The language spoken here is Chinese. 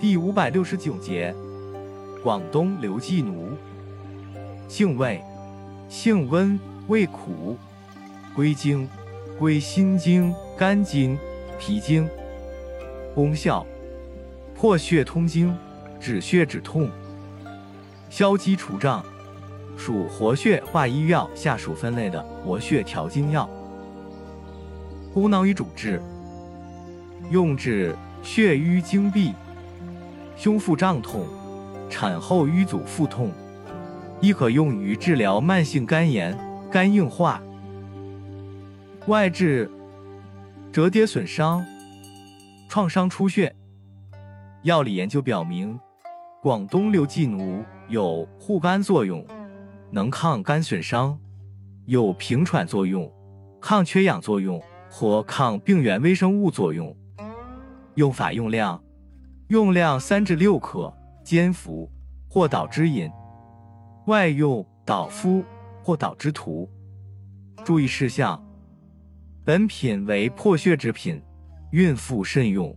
第五百六十九节，广东刘寄奴，性味，性温，味苦，归经，归心经、肝经、脾经。功效，破血通经，止血止痛，消积除胀，属活血化瘀药下属分类的活血调经药。功能与主治，用治血瘀经闭。胸腹胀痛、产后瘀阻腹痛，亦可用于治疗慢性肝炎、肝硬化。外治折叠损伤、创伤出血。药理研究表明，广东刘寄奴有护肝作用，能抗肝损伤，有平喘作用、抗缺氧作用或抗病原微生物作用。用法用量。用量三至六克，煎服或捣汁饮。外用捣敷或捣汁涂。注意事项：本品为破血之品，孕妇慎用。